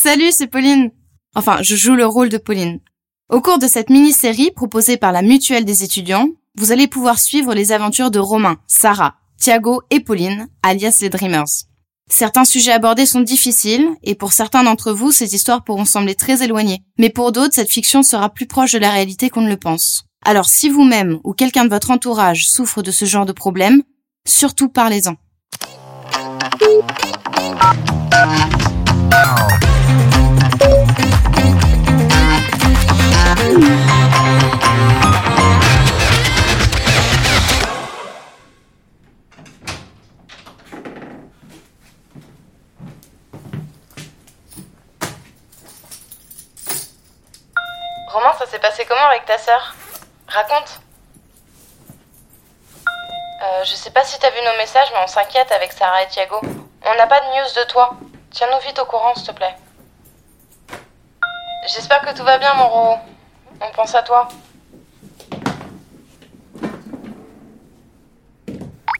Salut, c'est Pauline. Enfin, je joue le rôle de Pauline. Au cours de cette mini-série proposée par la Mutuelle des étudiants, vous allez pouvoir suivre les aventures de Romain, Sarah, Thiago et Pauline, alias les Dreamers. Certains sujets abordés sont difficiles, et pour certains d'entre vous, ces histoires pourront sembler très éloignées. Mais pour d'autres, cette fiction sera plus proche de la réalité qu'on ne le pense. Alors si vous-même ou quelqu'un de votre entourage souffre de ce genre de problème, surtout parlez-en. S'est passé comment avec ta sœur? Raconte. Euh, je sais pas si t'as vu nos messages, mais on s'inquiète avec Sarah et Thiago. On n'a pas de news de toi. Tiens-nous vite au courant, s'il te plaît. J'espère que tout va bien, mon Roro. On pense à toi.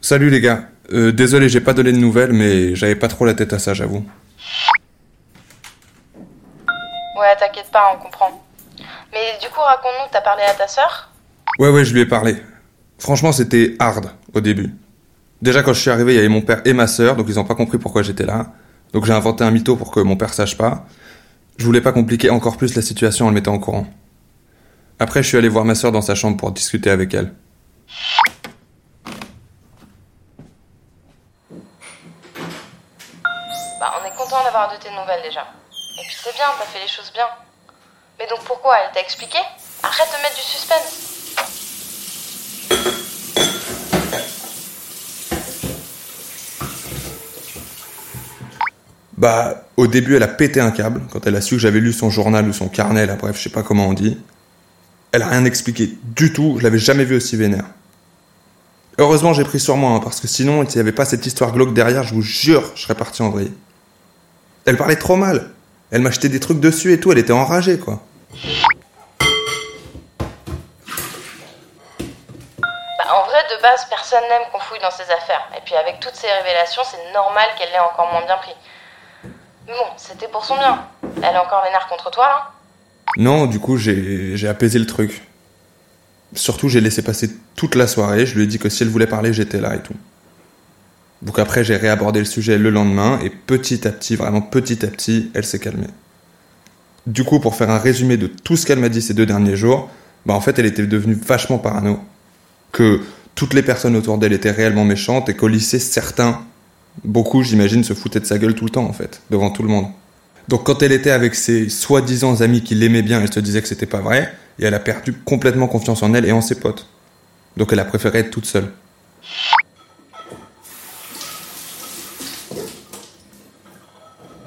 Salut les gars. Euh, désolé, j'ai pas donné de nouvelles, mais j'avais pas trop la tête à ça, j'avoue. Ouais, t'inquiète pas, on comprend. Mais du coup, raconte-nous, t'as parlé à ta sœur? Ouais, ouais, je lui ai parlé. Franchement, c'était hard au début. Déjà, quand je suis arrivé, il y avait mon père et ma sœur, donc ils ont pas compris pourquoi j'étais là. Donc j'ai inventé un mytho pour que mon père sache pas. Je voulais pas compliquer encore plus la situation en le mettant au courant. Après, je suis allé voir ma sœur dans sa chambre pour discuter avec elle. Bah, on est content d'avoir de tes nouvelles déjà. Et puis c'est bien, t'as fait les choses bien. Mais donc pourquoi Elle t'a expliqué? Arrête de mettre du suspense. Bah, au début, elle a pété un câble quand elle a su que j'avais lu son journal ou son carnet, là, bref, je sais pas comment on dit. Elle a rien expliqué du tout, je l'avais jamais vu aussi vénère. Heureusement, j'ai pris sur moi, hein, parce que sinon, s'il n'y avait pas cette histoire glauque derrière, je vous jure, je serais parti en vrille. Elle parlait trop mal. Elle m'achetait des trucs dessus et tout, elle était enragée, quoi. Bah, en vrai, de base, personne n'aime qu'on fouille dans ses affaires. Et puis avec toutes ces révélations, c'est normal qu'elle l'ait encore moins bien pris. Mais bon, c'était pour son bien. Elle est encore vénère contre toi, là Non, du coup, j'ai j'ai apaisé le truc. Surtout, j'ai laissé passer toute la soirée. Je lui ai dit que si elle voulait parler, j'étais là et tout. Donc après, j'ai réabordé le sujet le lendemain et petit à petit, vraiment petit à petit, elle s'est calmée. Du coup, pour faire un résumé de tout ce qu'elle m'a dit ces deux derniers jours, bah en fait, elle était devenue vachement parano. Que toutes les personnes autour d'elle étaient réellement méchantes et qu'au lycée, certains, beaucoup, j'imagine, se foutaient de sa gueule tout le temps, en fait, devant tout le monde. Donc quand elle était avec ses soi-disant amis qui l'aimaient bien, elle se disait que c'était pas vrai, et elle a perdu complètement confiance en elle et en ses potes. Donc elle a préféré être toute seule.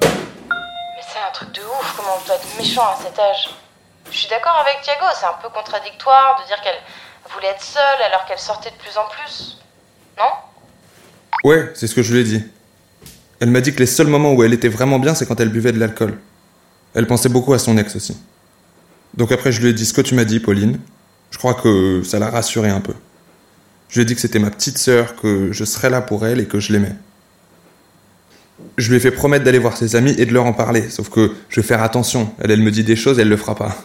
Mais c'est un truc de ouf, comment on peut être méchant à cet âge. Je suis d'accord avec Thiago, c'est un peu contradictoire de dire qu'elle voulait être seule alors qu'elle sortait de plus en plus. Non? Ouais, c'est ce que je lui ai dit. Elle m'a dit que les seuls moments où elle était vraiment bien, c'est quand elle buvait de l'alcool. Elle pensait beaucoup à son ex aussi. Donc après, je lui ai dit ce que tu m'as dit, Pauline. Je crois que ça l'a rassurée un peu. Je lui ai dit que c'était ma petite sœur, que je serais là pour elle et que je l'aimais. Je lui ai fait promettre d'aller voir ses amis et de leur en parler, sauf que je vais faire attention. Elle, elle me dit des choses, elle le fera pas.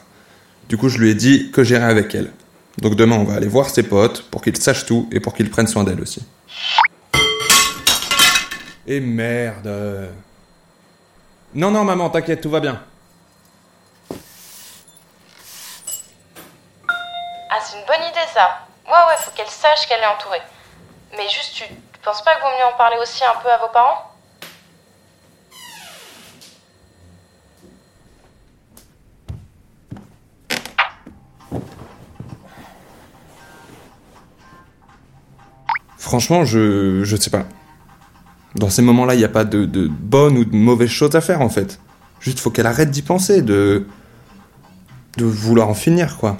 Du coup, je lui ai dit que j'irai avec elle. Donc demain, on va aller voir ses potes pour qu'ils sachent tout et pour qu'ils prennent soin d'elle aussi. Et merde. Non, non, maman, t'inquiète, tout va bien. Ah, c'est une bonne idée ça. Ouais, ouais, faut qu'elle sache qu'elle est entourée. Mais juste, tu, penses pas qu'il vaut mieux en parler aussi un peu à vos parents? Franchement, je, je sais pas. Dans ces moments-là, il n'y a pas de, de bonnes ou de mauvaises choses à faire en fait. Juste, faut qu'elle arrête d'y penser, de. de vouloir en finir, quoi.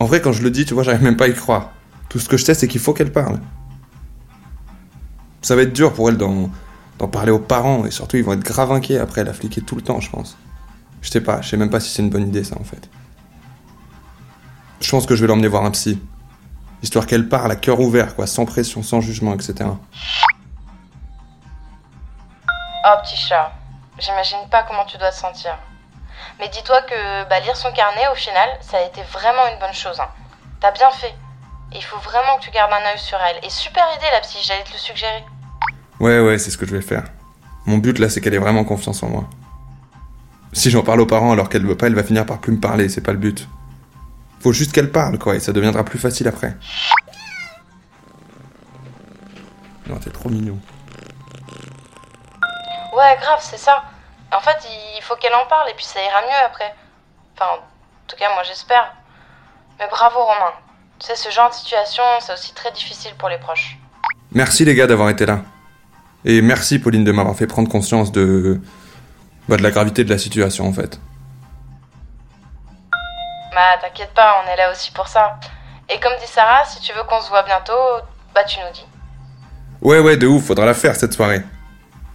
En vrai, quand je le dis, tu vois, j'arrive même pas à y croire. Tout ce que je sais, c'est qu'il faut qu'elle parle. Ça va être dur pour elle d'en, parler aux parents, et surtout, ils vont être grave inquiets après, elle a fliqué tout le temps, je pense. Je sais pas, je sais même pas si c'est une bonne idée, ça, en fait. Je pense que je vais l'emmener voir un psy. Histoire qu'elle parle à cœur ouvert, quoi, sans pression, sans jugement, etc. Oh, petit chat. j'imagine pas comment tu dois te sentir. Mais dis-toi que bah, lire son carnet, au final, ça a été vraiment une bonne chose. Hein. T'as bien fait. Il faut vraiment que tu gardes un œil sur elle. Et super idée, la psy, j'allais te le suggérer. Ouais, ouais, c'est ce que je vais faire. Mon but là, c'est qu'elle ait vraiment confiance en moi. Si j'en parle aux parents alors qu'elle veut pas, elle va finir par plus me parler, c'est pas le but. Faut juste qu'elle parle, quoi, et ça deviendra plus facile après. Non, t'es trop mignon. Ouais, grave, c'est ça. En fait, il faut qu'elle en parle et puis ça ira mieux après. Enfin, en tout cas, moi j'espère. Mais bravo Romain. Tu sais, ce genre de situation, c'est aussi très difficile pour les proches. Merci les gars d'avoir été là. Et merci Pauline de m'avoir fait prendre conscience de... Bah, de la gravité de la situation en fait. Bah t'inquiète pas, on est là aussi pour ça. Et comme dit Sarah, si tu veux qu'on se voit bientôt, bah tu nous dis. Ouais ouais, de ouf, faudra la faire cette soirée.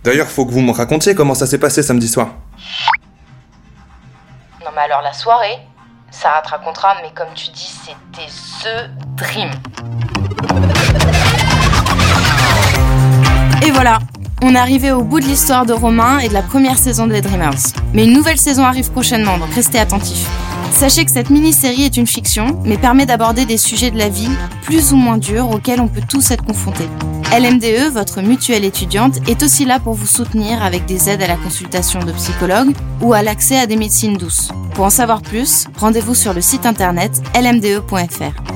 D'ailleurs, faut que vous me racontiez comment ça s'est passé samedi soir. Non mais alors la soirée, Sarah te racontera, mais comme tu dis, c'était ce dream. Et voilà, on est arrivé au bout de l'histoire de Romain et de la première saison de Les Dreamers. Mais une nouvelle saison arrive prochainement, donc restez attentifs. Sachez que cette mini-série est une fiction, mais permet d'aborder des sujets de la vie plus ou moins durs auxquels on peut tous être confrontés. LMDE, votre mutuelle étudiante, est aussi là pour vous soutenir avec des aides à la consultation de psychologues ou à l'accès à des médecines douces. Pour en savoir plus, rendez-vous sur le site internet lmde.fr.